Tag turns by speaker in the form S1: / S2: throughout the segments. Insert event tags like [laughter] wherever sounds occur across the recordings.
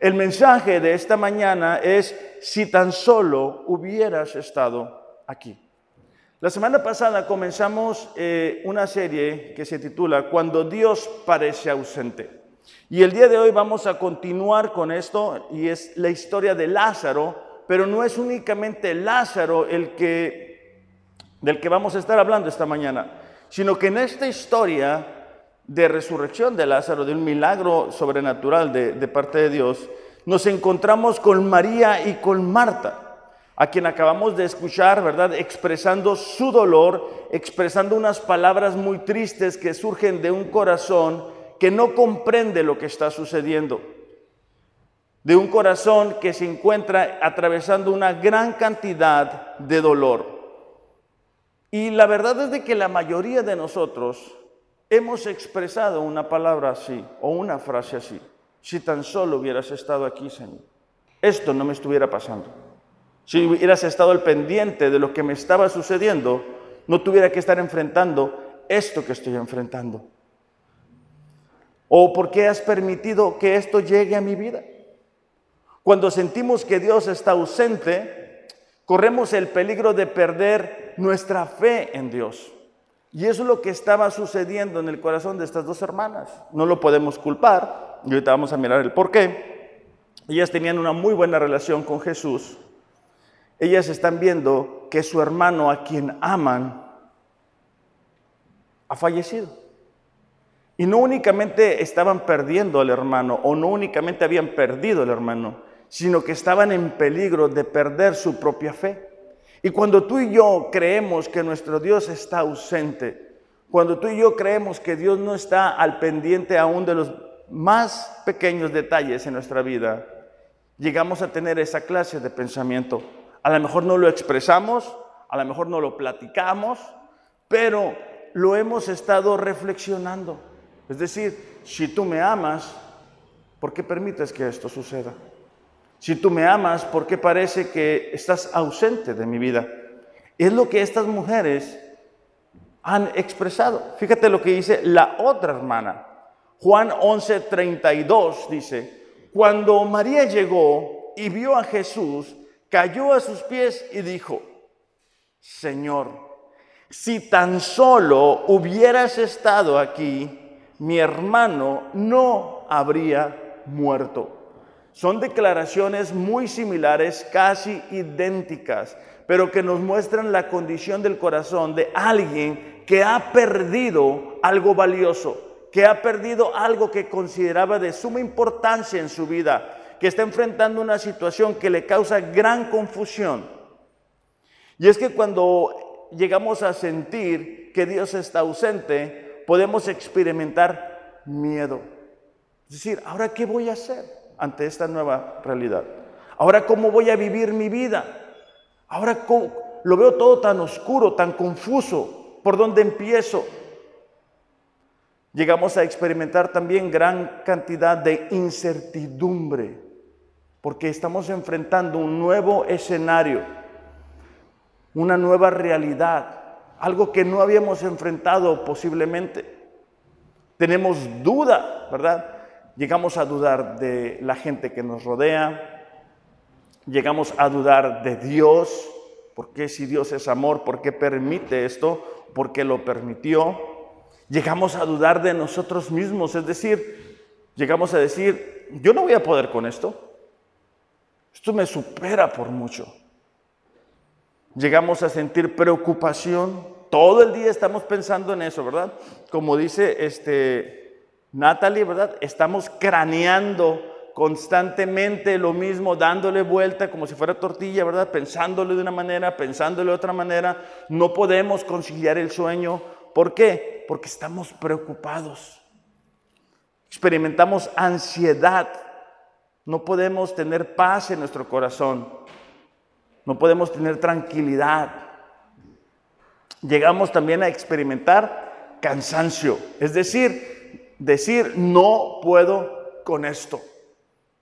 S1: El mensaje de esta mañana es, si tan solo hubieras estado aquí. La semana pasada comenzamos eh, una serie que se titula Cuando Dios parece ausente. Y el día de hoy vamos a continuar con esto y es la historia de Lázaro, pero no es únicamente Lázaro el que, del que vamos a estar hablando esta mañana, sino que en esta historia de resurrección de Lázaro, de un milagro sobrenatural de, parte de Dios, nos encontramos con María y con Marta a quien acabamos de escuchar, ¿verdad? Expresando su dolor, expresando unas palabras muy tristes que surgen de un corazón que no comprende lo que está sucediendo, de un corazón que se encuentra atravesando una gran cantidad de dolor. Y la verdad es de que la mayoría de nosotros hemos expresado una palabra así o una frase así. Si tan solo hubieras estado aquí, Señor, esto no me estuviera pasando. Si hubieras estado al pendiente de lo que me estaba sucediendo, no tuviera que estar enfrentando esto que estoy enfrentando. ¿O por qué has permitido que esto llegue a mi vida? Cuando sentimos que Dios está ausente, corremos el peligro de perder nuestra fe en Dios. Y eso es lo que estaba sucediendo en el corazón de estas dos hermanas. No lo podemos culpar, y ahorita vamos a mirar el por qué. Ellas tenían una muy buena relación con Jesús, ellas están viendo que su hermano a quien aman ha fallecido. Y no únicamente estaban perdiendo al hermano o no únicamente habían perdido al hermano, sino que estaban en peligro de perder su propia fe. Y cuando tú y yo creemos que nuestro Dios está ausente, cuando tú y yo creemos que Dios no está al pendiente aún de los más pequeños detalles en nuestra vida, llegamos a tener esa clase de pensamiento. A lo mejor no lo expresamos, a lo mejor no lo platicamos, pero lo hemos estado reflexionando. Es decir, si tú me amas, ¿por qué permites que esto suceda? Si tú me amas, ¿por qué parece que estás ausente de mi vida? Es lo que estas mujeres han expresado. Fíjate lo que dice la otra hermana. Juan 11:32 dice, cuando María llegó y vio a Jesús, cayó a sus pies y dijo, Señor, si tan solo hubieras estado aquí, mi hermano no habría muerto. Son declaraciones muy similares, casi idénticas, pero que nos muestran la condición del corazón de alguien que ha perdido algo valioso, que ha perdido algo que consideraba de suma importancia en su vida, que está enfrentando una situación que le causa gran confusión. Y es que cuando llegamos a sentir que Dios está ausente, podemos experimentar miedo. Es decir, ¿ahora qué voy a hacer ante esta nueva realidad? ¿Ahora cómo voy a vivir mi vida? Ahora lo veo todo tan oscuro, tan confuso. ¿Por dónde empiezo? Llegamos a experimentar también gran cantidad de incertidumbre porque estamos enfrentando un nuevo escenario, una nueva realidad, algo que no habíamos enfrentado posiblemente. Tenemos duda, ¿verdad? Llegamos a dudar de la gente que nos rodea, llegamos a dudar de Dios, ¿por qué si Dios es amor, por qué permite esto, por qué lo permitió? Llegamos a dudar de nosotros mismos, es decir, llegamos a decir, yo no voy a poder con esto. Esto me supera por mucho. Llegamos a sentir preocupación. Todo el día estamos pensando en eso, ¿verdad? Como dice este Natalie, ¿verdad? Estamos craneando constantemente lo mismo, dándole vuelta como si fuera tortilla, ¿verdad? Pensándole de una manera, pensándole de otra manera. No podemos conciliar el sueño. ¿Por qué? Porque estamos preocupados. Experimentamos ansiedad no podemos tener paz en nuestro corazón. No podemos tener tranquilidad. Llegamos también a experimentar cansancio. Es decir, decir, no puedo con esto.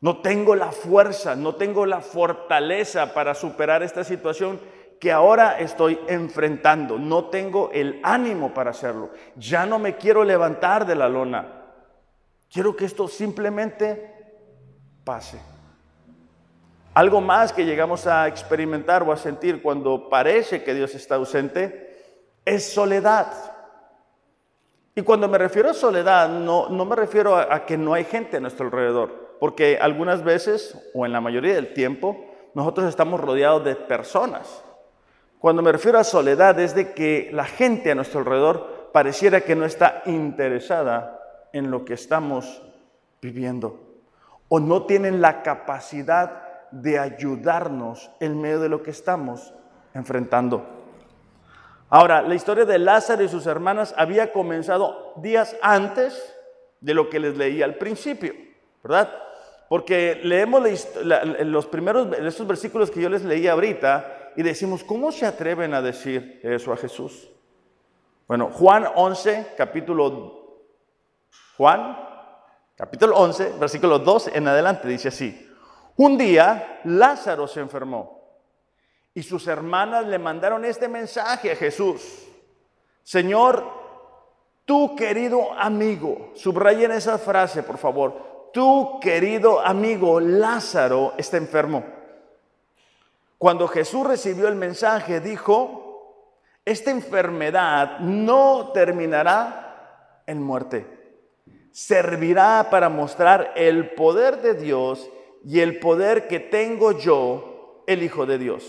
S1: No tengo la fuerza, no tengo la fortaleza para superar esta situación que ahora estoy enfrentando. No tengo el ánimo para hacerlo. Ya no me quiero levantar de la lona. Quiero que esto simplemente pase. Algo más que llegamos a experimentar o a sentir cuando parece que Dios está ausente es soledad. Y cuando me refiero a soledad, no, no me refiero a, a, que no hay gente a nuestro alrededor, porque algunas veces, o en la mayoría del tiempo, nosotros estamos rodeados de personas. Cuando me refiero a soledad es de que la gente a nuestro alrededor pareciera que no está interesada en lo que estamos viviendo o no tienen la capacidad de ayudarnos en medio de lo que estamos enfrentando. Ahora, la historia de Lázaro y sus hermanas había comenzado días antes de lo que les leí al principio, ¿verdad? Porque leemos los primeros, estos versículos que yo les leí ahorita y decimos, ¿cómo se atreven a decir eso a Jesús? Bueno, Juan 11, capítulo Juan, capítulo 11, versículo 2 en adelante, dice así. Un día Lázaro se enfermó y sus hermanas le mandaron este mensaje a Jesús. Señor, tu querido amigo, subrayen esa frase, por favor tu querido amigo Lázaro está enfermo. Cuando Jesús recibió el mensaje, dijo, esta enfermedad no terminará en muerte. Servirá para mostrar el poder de Dios y el poder que tengo yo, el Hijo de Dios.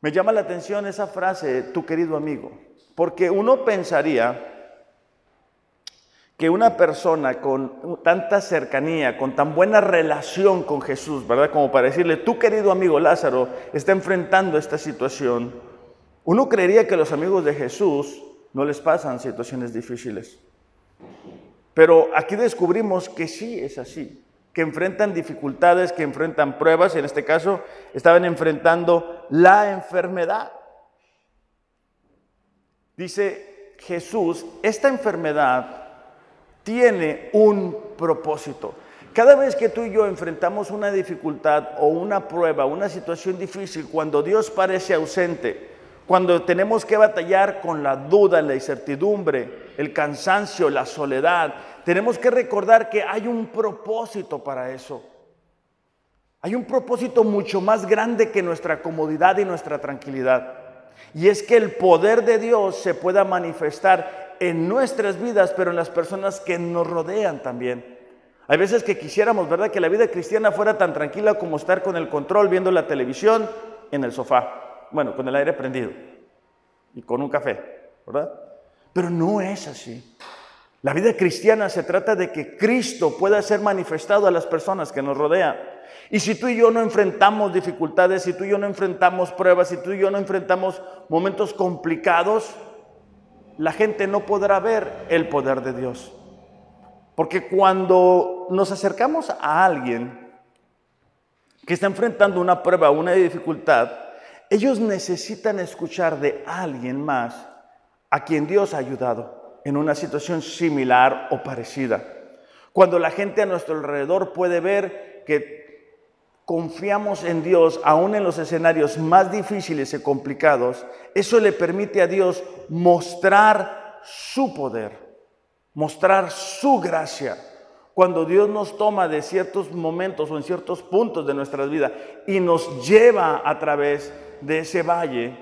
S1: Me llama la atención esa frase, tu querido amigo, porque uno pensaría que una persona con tanta cercanía, con tan buena relación con Jesús, ¿verdad? Como para decirle, tu querido amigo Lázaro está enfrentando esta situación, uno creería que los amigos de Jesús no les pasan situaciones difíciles. Pero aquí descubrimos que sí es así, que enfrentan dificultades, que enfrentan pruebas, en este caso estaban enfrentando la enfermedad. Dice Jesús, esta enfermedad tiene un propósito. Cada vez que tú y yo enfrentamos una dificultad o una prueba, una situación difícil, cuando Dios parece ausente, cuando tenemos que batallar con la duda, la incertidumbre, el cansancio, la soledad, tenemos que recordar que hay un propósito para eso. Hay un propósito mucho más grande que nuestra comodidad y nuestra tranquilidad. Y es que el poder de Dios se pueda manifestar en nuestras vidas, pero en las personas que nos rodean también. Hay veces que quisiéramos, ¿verdad?, que la vida cristiana fuera tan tranquila como estar con el control viendo la televisión en el sofá, bueno, con el aire prendido y con un café, ¿verdad? Pero no es así. La vida cristiana se trata de que Cristo pueda ser manifestado a las personas que nos rodean. Y si tú y yo no enfrentamos dificultades, si tú y yo no enfrentamos pruebas, si tú y yo no enfrentamos momentos complicados, la gente no podrá ver el poder de Dios. Porque cuando nos acercamos a alguien que está enfrentando una prueba, una dificultad, ellos necesitan escuchar de alguien más a quien Dios ha ayudado en una situación similar o parecida. Cuando la gente a nuestro alrededor puede ver que confiamos en Dios aún en los escenarios más difíciles y complicados, eso le permite a Dios mostrar su poder, mostrar su gracia. Cuando Dios nos toma de ciertos momentos o en ciertos puntos de nuestra vida y nos lleva a través de ese valle,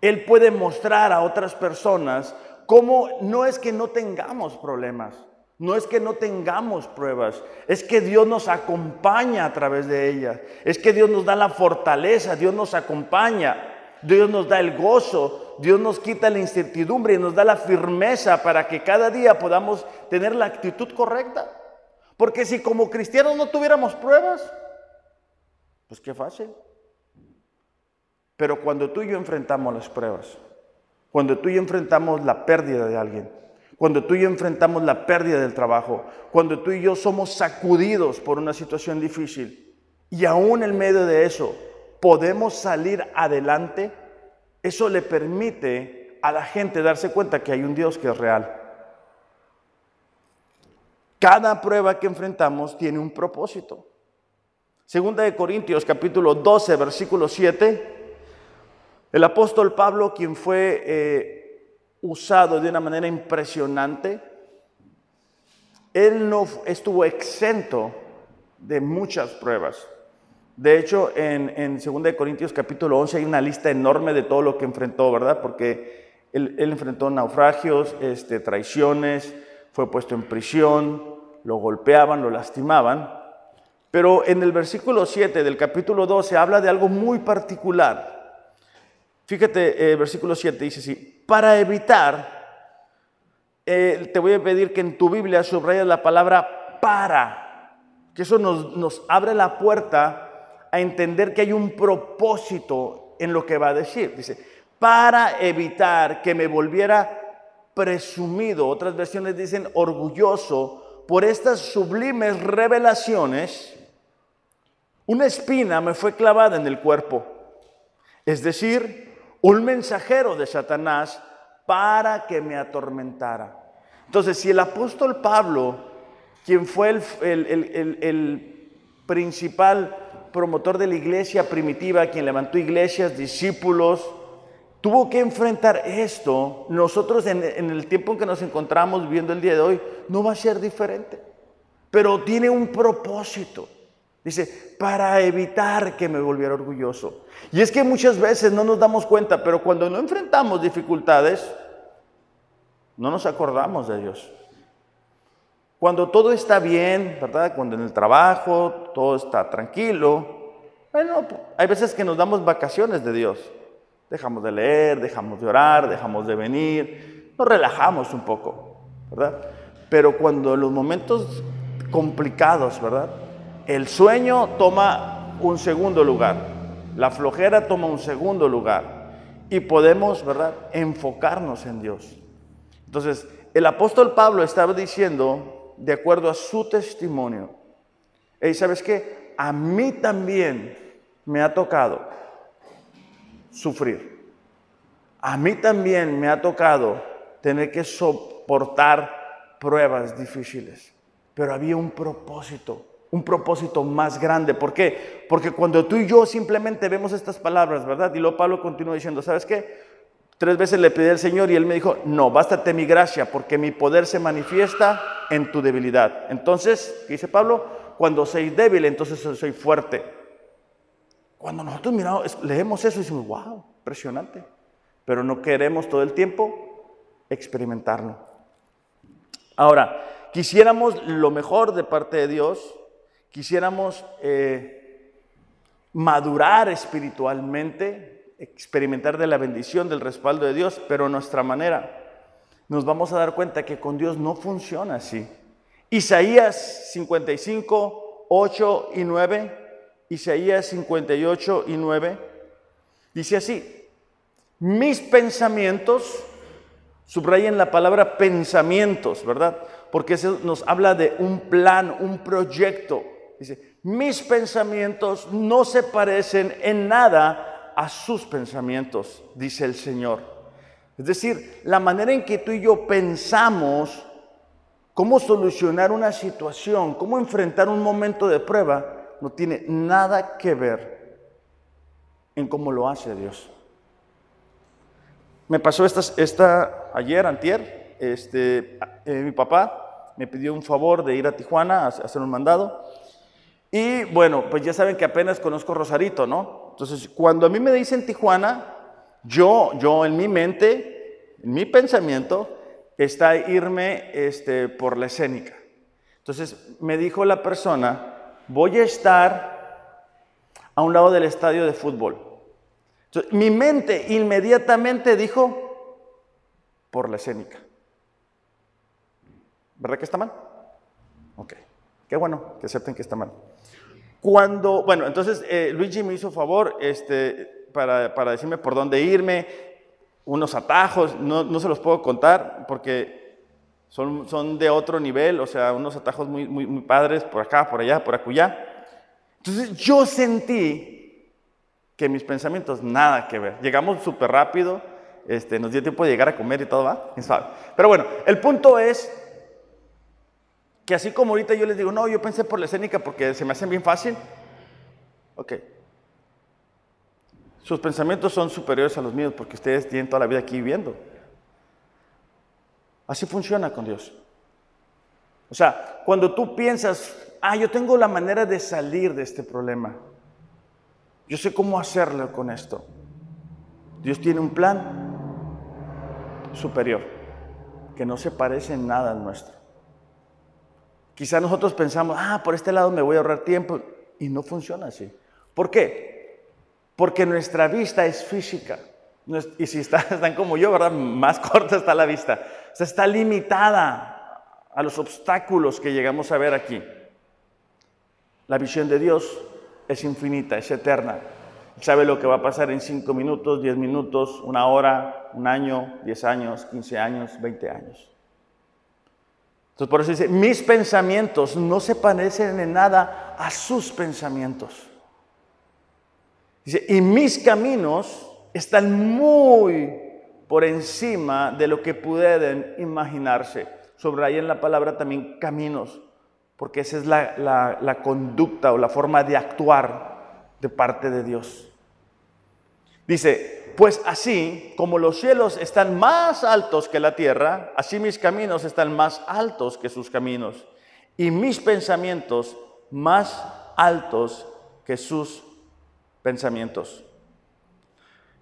S1: Él puede mostrar a otras personas cómo no es que no tengamos problemas, no es que no tengamos pruebas, es que Dios nos acompaña a través de ellas, es que Dios nos da la fortaleza, Dios nos acompaña, Dios nos da el gozo, Dios nos quita la incertidumbre y nos da la firmeza para que cada día podamos tener la actitud correcta. Porque si como cristianos no tuviéramos pruebas, pues qué fácil. Pero cuando tú y yo enfrentamos las pruebas, cuando tú y yo enfrentamos la pérdida de alguien, cuando tú y yo enfrentamos la pérdida del trabajo, cuando tú y yo somos sacudidos por una situación difícil y aún en medio de eso podemos salir adelante, eso le permite a la gente darse cuenta que hay un Dios que es real. Cada prueba que enfrentamos tiene un propósito. Segunda de Corintios capítulo 12, versículo 7, el apóstol Pablo, quien fue eh, usado de una manera impresionante. Él no estuvo exento de muchas pruebas. De hecho, en, en 2 Corintios capítulo 11 hay una lista enorme de todo lo que enfrentó, ¿verdad? Porque él, enfrentó naufragios, este, traiciones, fue puesto en prisión, lo golpeaban, lo lastimaban. Pero en el versículo 7 del capítulo 12 habla de algo muy particular. Fíjate, eh, versículo 7 dice así, para evitar, eh, te voy a pedir que en tu Biblia subrayes la palabra para, que eso nos, nos abre la puerta a entender que hay un propósito en lo que va a decir. Dice, para evitar que me volviera presumido, otras versiones dicen orgulloso, por estas sublimes revelaciones, una espina me fue clavada en el cuerpo, es decir, un mensajero de Satanás para que me atormentara. Entonces, si el apóstol Pablo, quien fue el, principal promotor de la iglesia primitiva, quien levantó iglesias, discípulos, tuvo que enfrentar esto, nosotros en, el tiempo en que nos encontramos viviendo el día de hoy, no va a ser diferente. Pero tiene un propósito. Dice, para evitar que me volviera orgulloso. Y es que muchas veces no nos damos cuenta, pero cuando no enfrentamos dificultades, no nos acordamos de Dios. Cuando todo está bien, ¿verdad? Cuando en el trabajo todo está tranquilo, bueno, hay veces que nos damos vacaciones de Dios. Dejamos de leer, dejamos de orar, dejamos de venir, nos relajamos un poco, ¿verdad? Pero cuando en los momentos complicados, ¿verdad? El sueño toma un segundo lugar, la flojera toma un segundo lugar y podemos, ¿verdad?, enfocarnos en Dios. Entonces, el apóstol Pablo estaba diciendo, de acuerdo a su testimonio. Y sabes qué? A mí también me ha tocado sufrir. A mí también me ha tocado tener que soportar pruebas difíciles. Pero había un propósito, un propósito más grande. ¿Por qué? Porque cuando tú y yo simplemente vemos estas palabras, ¿verdad? Y luego Pablo continúa diciendo, ¿sabes qué? Tres veces le pedí al Señor y Él me dijo, no, bástate mi gracia, porque mi poder se manifiesta en tu debilidad. Entonces, ¿qué dice Pablo? Cuando soy débil, entonces soy fuerte. Cuando nosotros miramos, leemos eso y decimos, wow, impresionante. Pero no queremos todo el tiempo experimentarlo. Ahora, quisiéramos lo mejor de parte de Dios, quisiéramos eh, madurar espiritualmente, experimentar de la bendición, del respaldo de Dios, pero nuestra manera, nos vamos a dar cuenta que con Dios no funciona así. Isaías 55, 8 y 9, Isaías 58 y 9, dice así, mis pensamientos, subrayen la palabra pensamientos, ¿verdad? Porque eso nos habla de un plan, un proyecto. Dice, mis pensamientos no se parecen en nada a sus pensamientos, dice el Señor. Es decir, la manera en que tú y yo pensamos cómo solucionar una situación, cómo enfrentar un momento de prueba, no tiene nada que ver en cómo lo hace Dios. Me pasó esta, ayer, antier, este, eh, mi papá me pidió un favor de ir a Tijuana a hacer un mandado. Y bueno, pues ya saben que apenas conozco Rosarito, ¿no? Entonces, cuando a mí me dicen Tijuana, yo, yo en mi mente, en mi pensamiento, está irme este, por la escénica. Entonces, me dijo la persona, voy a estar a un lado del estadio de fútbol. Entonces, mi mente inmediatamente dijo, por la escénica. ¿Verdad que está mal? Ok. Qué bueno que acepten que está mal. Cuando, bueno, entonces eh, Luigi me hizo favor este, para, para, decirme por dónde irme, unos atajos, no, no, se los puedo contar porque son, son de otro nivel, o sea, unos atajos muy, muy, muy padres por acá, por allá, por acullá. Entonces yo sentí que mis pensamientos nada que ver. Llegamos súper rápido, este, nos dio tiempo de llegar a comer y todo, ¿va? Pero bueno, el punto es que así como ahorita yo les digo, no, yo pensé por la escénica porque se me hacen bien fácil. Ok. Sus pensamientos son superiores a los míos porque ustedes tienen toda la vida aquí viviendo. Así funciona con Dios. O sea, cuando tú piensas, ah, yo tengo la manera de salir de este problema. Yo sé cómo hacerlo con esto. Dios tiene un plan superior que no se parece en nada al nuestro. Quizá nosotros pensamos, ah, por este lado me voy a ahorrar tiempo y no funciona así. ¿Por qué? Porque nuestra vista es física. Y si [laughs] están como yo, ¿verdad? Más corta está la vista. O sea, está limitada a los obstáculos que llegamos a ver aquí. La visión de Dios es infinita, es eterna. Sabe lo que va a pasar en cinco minutos, diez minutos, una hora, un año, diez años, quince años, veinte años. Entonces por eso dice, mis pensamientos no se parecen en nada a sus pensamientos. Dice, y mis caminos están muy por encima de lo que pueden imaginarse. Sobre ahí en la palabra también caminos, porque esa es la, la conducta o la forma de actuar de parte de Dios. Dice, pues así como los cielos están más altos que la tierra, así mis caminos están más altos que sus caminos, y mis pensamientos más altos que sus pensamientos.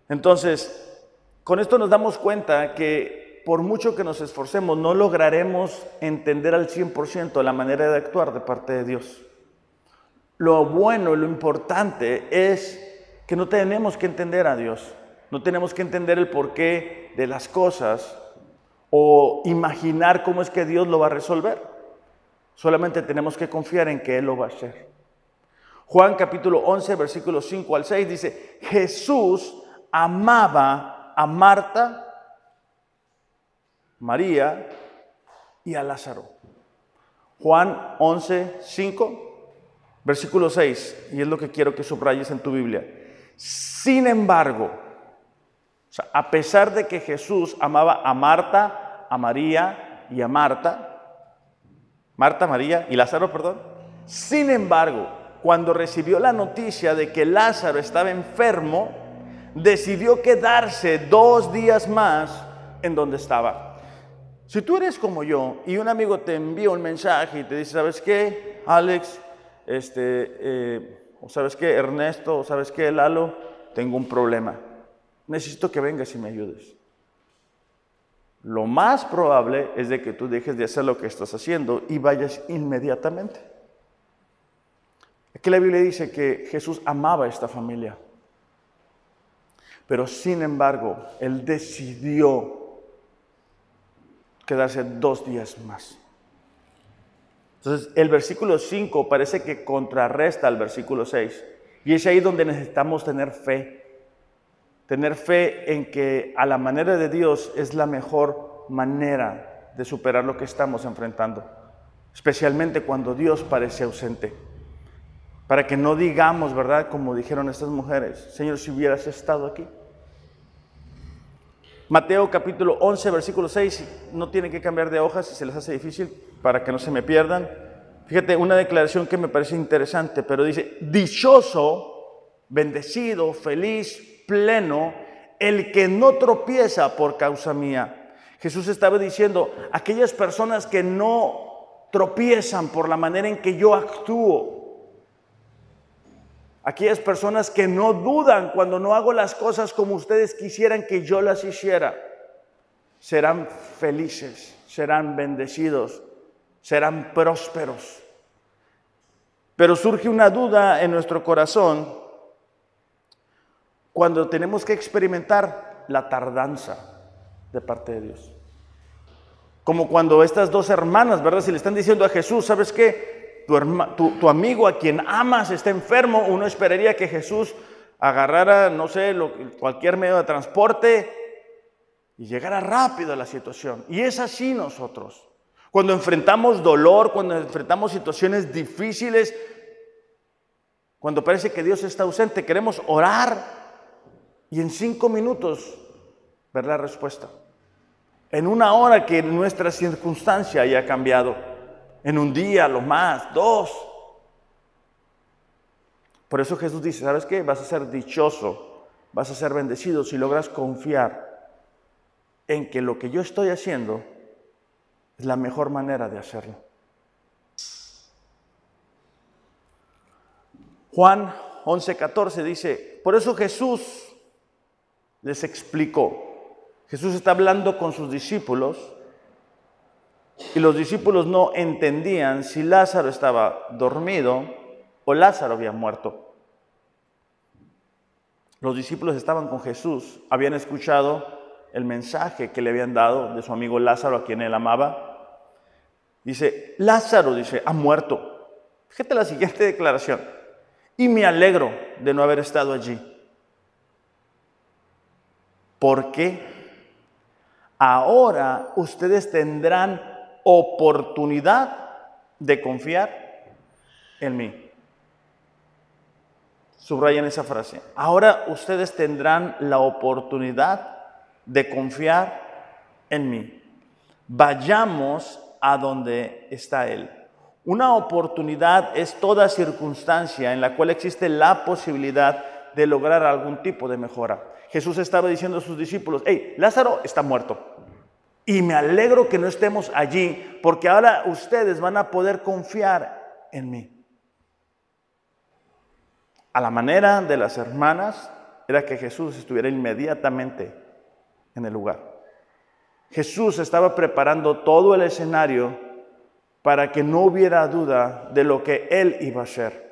S1: Entonces, con esto nos damos cuenta que por mucho que nos esforcemos, no lograremos entender al 100% la manera de actuar de parte de Dios. Lo bueno, lo importante es que no tenemos que entender a Dios, no tenemos que entender el porqué de las cosas o imaginar cómo es que Dios lo va a resolver. Solamente tenemos que confiar en que Él lo va a hacer. Juan capítulo 11, versículos 5 al 6 dice, Jesús amaba a Marta, María y a Lázaro. Juan 11, 5, versículo 6, y es lo que quiero que subrayes en tu Biblia. Sin embargo, a pesar de que Jesús amaba a Marta, a María y a Marta, Marta, María y Lázaro, perdón, sin embargo, cuando recibió la noticia de que Lázaro estaba enfermo, decidió quedarse dos días más en donde estaba. Si tú eres como yo y un amigo te envía un mensaje y te dice, ¿sabes qué, Alex? Este, eh, sabes qué, Ernesto, sabes qué, Lalo, tengo un problema. Necesito que vengas y me ayudes. Lo más probable es de que tú dejes de hacer lo que estás haciendo y vayas inmediatamente. Aquí la Biblia dice que Jesús amaba a esta familia. Pero sin embargo, él decidió quedarse dos días más. Entonces, el versículo 5 parece que contrarresta al versículo 6. Y es ahí donde necesitamos tener fe. Tener fe en que a la manera de Dios es la mejor manera de superar lo que estamos enfrentando. Especialmente cuando Dios parece ausente. Para que no digamos, ¿verdad? Como dijeron estas mujeres, Señor, si hubieras estado aquí. Mateo capítulo 11, versículo 6, no tienen que cambiar de hojas si se les hace difícil para que no se me pierdan. Fíjate, una declaración que me parece interesante, pero dice, dichoso, bendecido, feliz, pleno, el que no tropieza por causa mía. Jesús estaba diciendo, aquellas personas que no tropiezan por la manera en que yo actúo, Aquellas personas que no dudan cuando no hago las cosas como ustedes quisieran que yo las hiciera, serán felices, serán bendecidos, serán prósperos. Pero surge una duda en nuestro corazón cuando tenemos que experimentar la tardanza de parte de Dios. Como cuando estas dos hermanas, ¿verdad? Si le están diciendo a Jesús, ¿sabes qué? tu, amigo a quien amas está enfermo, uno esperaría que Jesús agarrara, no sé, cualquier medio de transporte y llegara rápido a la situación. Y es así nosotros. Cuando enfrentamos dolor, cuando enfrentamos situaciones difíciles, cuando parece que Dios está ausente, queremos orar y en cinco minutos ver la respuesta. En una hora que nuestra circunstancia haya cambiado. En un día, lo más, dos. Por eso Jesús dice, ¿sabes qué? Vas a ser dichoso, vas a ser bendecido si logras confiar en que lo que yo estoy haciendo es la mejor manera de hacerlo. Juan 11:14 dice, por eso Jesús les explicó. Jesús está hablando con sus discípulos y los discípulos no entendían si Lázaro estaba dormido o Lázaro había muerto. Los discípulos estaban con Jesús, habían escuchado el mensaje que le habían dado de su amigo Lázaro, a quien él amaba. Dice, Lázaro, dice, ha muerto. Fíjate la siguiente declaración. Y me alegro de no haber estado allí. Porque ahora ustedes tendrán oportunidad de confiar en mí. Subrayen esa frase. Ahora ustedes tendrán la oportunidad de confiar en mí. Vayamos a donde está Él. Una oportunidad es toda circunstancia en la cual existe la posibilidad de lograr algún tipo de mejora. Jesús estaba diciendo a sus discípulos, hey, Lázaro está muerto. Y me alegro que no estemos allí, porque ahora ustedes van a poder confiar en mí a la manera de las hermanas, era que Jesús estuviera inmediatamente en el lugar. Jesús estaba preparando todo el escenario para que no hubiera duda de lo que Él iba a hacer.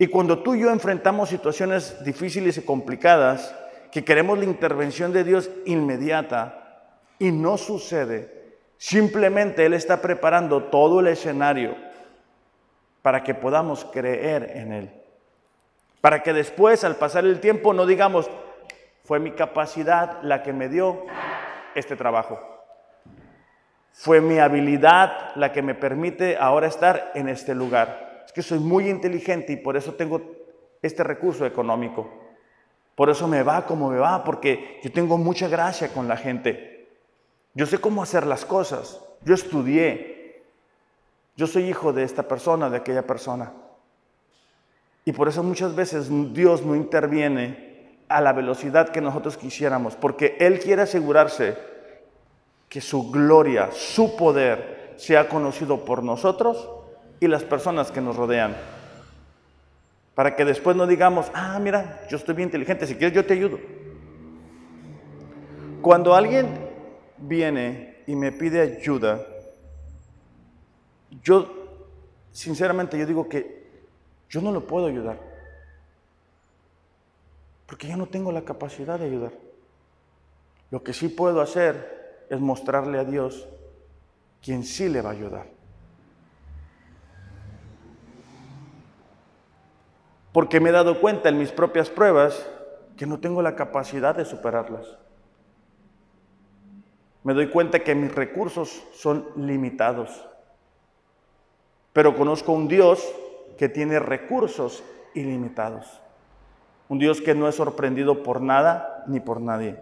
S1: Y cuando tú y yo enfrentamos situaciones difíciles y complicadas, que queremos la intervención de Dios inmediata y no sucede, simplemente Él está preparando todo el escenario para que podamos creer en Él. Para que después, al pasar el tiempo, no digamos, fue mi capacidad la que me dio este trabajo. Fue mi habilidad la que me permite ahora estar en este lugar. Es que soy muy inteligente y por eso tengo este recurso económico. Por eso me va como me va, porque yo tengo mucha gracia con la gente. Yo sé cómo hacer las cosas. Yo estudié. Yo soy hijo de esta persona, de aquella persona. Y por eso muchas veces Dios no interviene a la velocidad que nosotros quisiéramos, porque Él quiere asegurarse que su gloria, su poder sea conocido por nosotros y las personas que nos rodean. Para que después no digamos, ah, mira, yo estoy bien inteligente, si quieres yo te ayudo. Cuando alguien viene y me pide ayuda, yo, sinceramente, yo digo que yo no lo puedo ayudar. Porque yo no tengo la capacidad de ayudar. Lo que sí puedo hacer es mostrarle a Dios quien sí le va a ayudar. Porque me he dado cuenta en mis propias pruebas que no tengo la capacidad de superarlas. Me doy cuenta que mis recursos son limitados. Pero conozco un Dios que tiene recursos ilimitados. Un Dios que no es sorprendido por nada ni por nadie.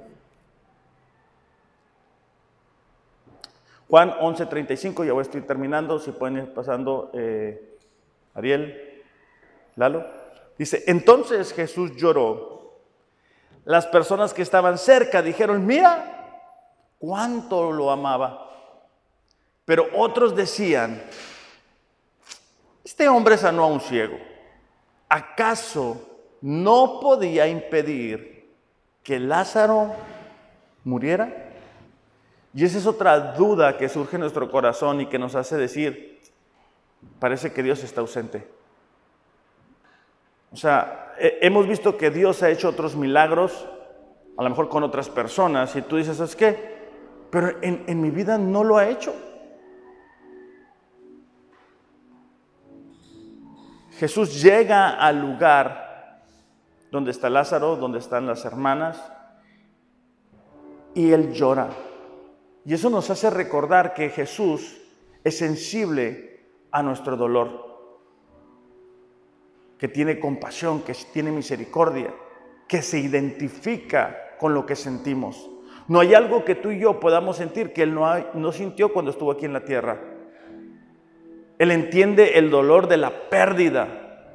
S1: Juan 11:35, ya voy a estar terminando, si pueden ir pasando, eh, Ariel, Lalo. Dice, entonces Jesús lloró. Las personas que estaban cerca dijeron, mira, cuánto lo amaba. Pero otros decían, este hombre sanó a un ciego. ¿Acaso no podía impedir que Lázaro muriera? Y esa es otra duda que surge en nuestro corazón y que nos hace decir, parece que Dios está ausente. O sea, hemos visto que Dios ha hecho otros milagros, a lo mejor con otras personas, y tú dices, ¿sabes qué? Pero en, en mi vida no lo ha hecho. Jesús llega al lugar donde está Lázaro, donde están las hermanas, y él llora. Y eso nos hace recordar que Jesús es sensible a nuestro dolor, que tiene compasión, que tiene misericordia, que se identifica con lo que sentimos. No hay algo que tú y yo podamos sentir que Él no, sintió cuando estuvo aquí en la tierra. Él entiende el dolor de la pérdida.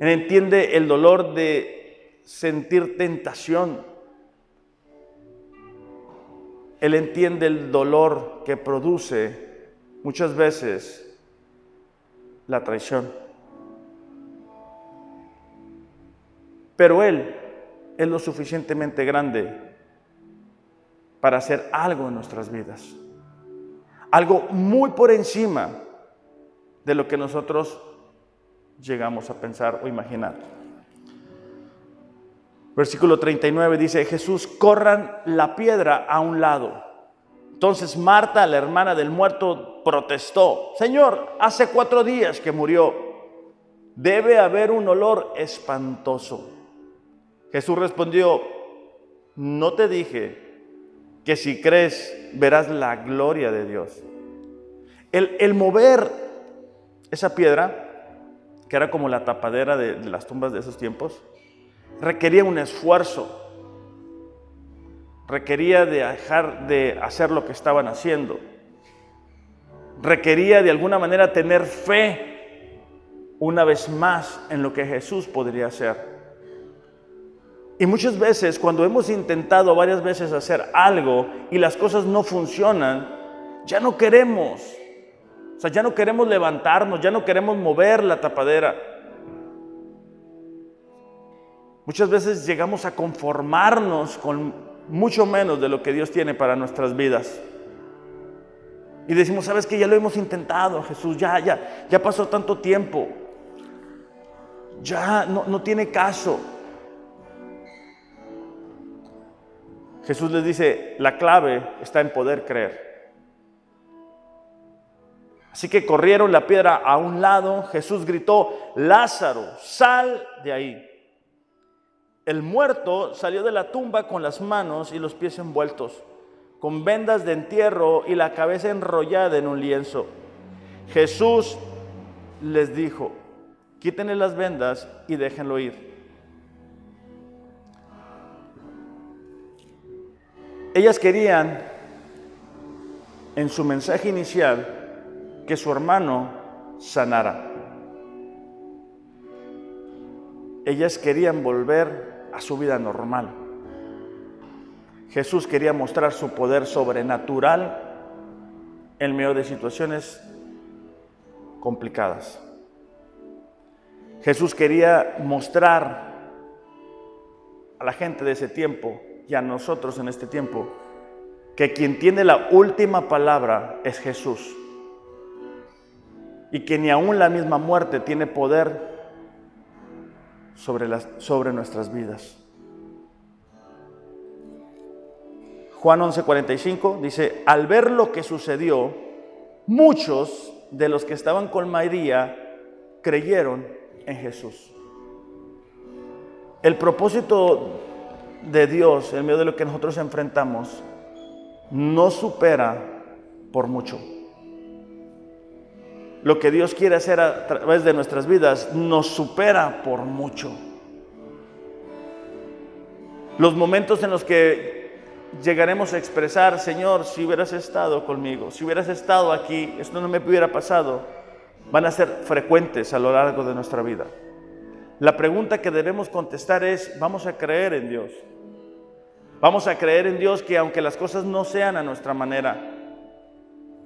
S1: Él entiende el dolor de sentir tentación. Él entiende el dolor que produce muchas veces la traición. Pero Él es lo suficientemente grande para hacer algo en nuestras vidas. Algo muy por encima de lo que nosotros llegamos a pensar o imaginar. Versículo 39 dice, Jesús, corran la piedra a un lado. Entonces Marta, la hermana del muerto, protestó, Señor, hace cuatro días que murió, debe haber un olor espantoso. Jesús respondió, no te dije que si crees verás la gloria de Dios. El, mover esa piedra que era como la tapadera de, las tumbas de esos tiempos, requería un esfuerzo, requería de dejar de hacer lo que estaban haciendo, requería de alguna manera tener fe una vez más en lo que Jesús podría hacer. Y muchas veces cuando hemos intentado varias veces hacer algo y las cosas no funcionan, ya no queremos, o sea, ya no queremos levantarnos, ya no queremos mover la tapadera. Muchas veces llegamos a conformarnos con mucho menos de lo que Dios tiene para nuestras vidas. Y decimos, sabes que ya lo hemos intentado, Jesús, ya, ya, ya pasó tanto tiempo. Ya no, no tiene caso. Jesús les dice, la clave está en poder creer. Así que corrieron la piedra a un lado. Jesús gritó, Lázaro, sal de ahí. El muerto salió de la tumba con las manos y los pies envueltos, con vendas de entierro y la cabeza enrollada en un lienzo. Jesús les dijo, quítenle las vendas y déjenlo ir. Ellas querían, en su mensaje inicial, que su hermano sanara. Ellas querían volver a su vida normal. Jesús quería mostrar su poder sobrenatural en medio de situaciones complicadas. Jesús quería mostrar a la gente de ese tiempo y a nosotros en este tiempo que quien tiene la última palabra es Jesús y que ni aún la misma muerte tiene poder sobre, las, sobre nuestras vidas. Juan 11:45 dice, al ver lo que sucedió, muchos de los que estaban con María creyeron en Jesús. El propósito de Dios en medio de lo que nosotros enfrentamos no supera por mucho lo que Dios quiere hacer a través de nuestras vidas nos supera por mucho. Los momentos en los que llegaremos a expresar, Señor, si hubieras estado conmigo, si hubieras estado aquí, esto no me hubiera pasado, van a ser frecuentes a lo largo de nuestra vida. La pregunta que debemos contestar es, ¿vamos a creer en Dios? Vamos a creer en Dios que aunque las cosas no sean a nuestra manera,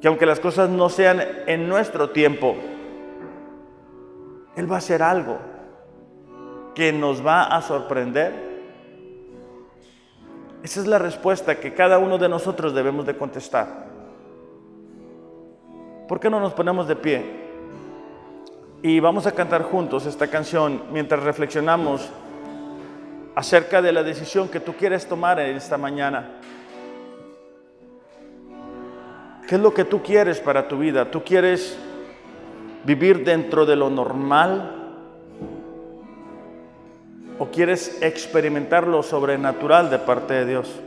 S1: que aunque las cosas no sean en nuestro tiempo, Él va a hacer algo que nos va a sorprender. Esa es la respuesta que cada uno de nosotros debemos de contestar. ¿Por qué no nos ponemos de pie? Y vamos a cantar juntos esta canción mientras reflexionamos acerca de la decisión que tú quieres tomar en esta mañana. ¿Qué es lo que tú quieres para tu vida? ¿Tú quieres vivir dentro de lo normal? ¿O quieres experimentar lo sobrenatural de parte de Dios?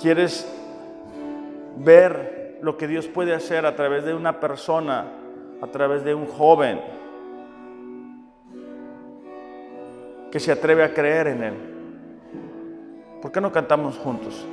S1: ¿Quieres ver lo que Dios puede hacer a través de una persona, a través de un joven que se atreve a creer en Él? ¿Por qué no cantamos juntos?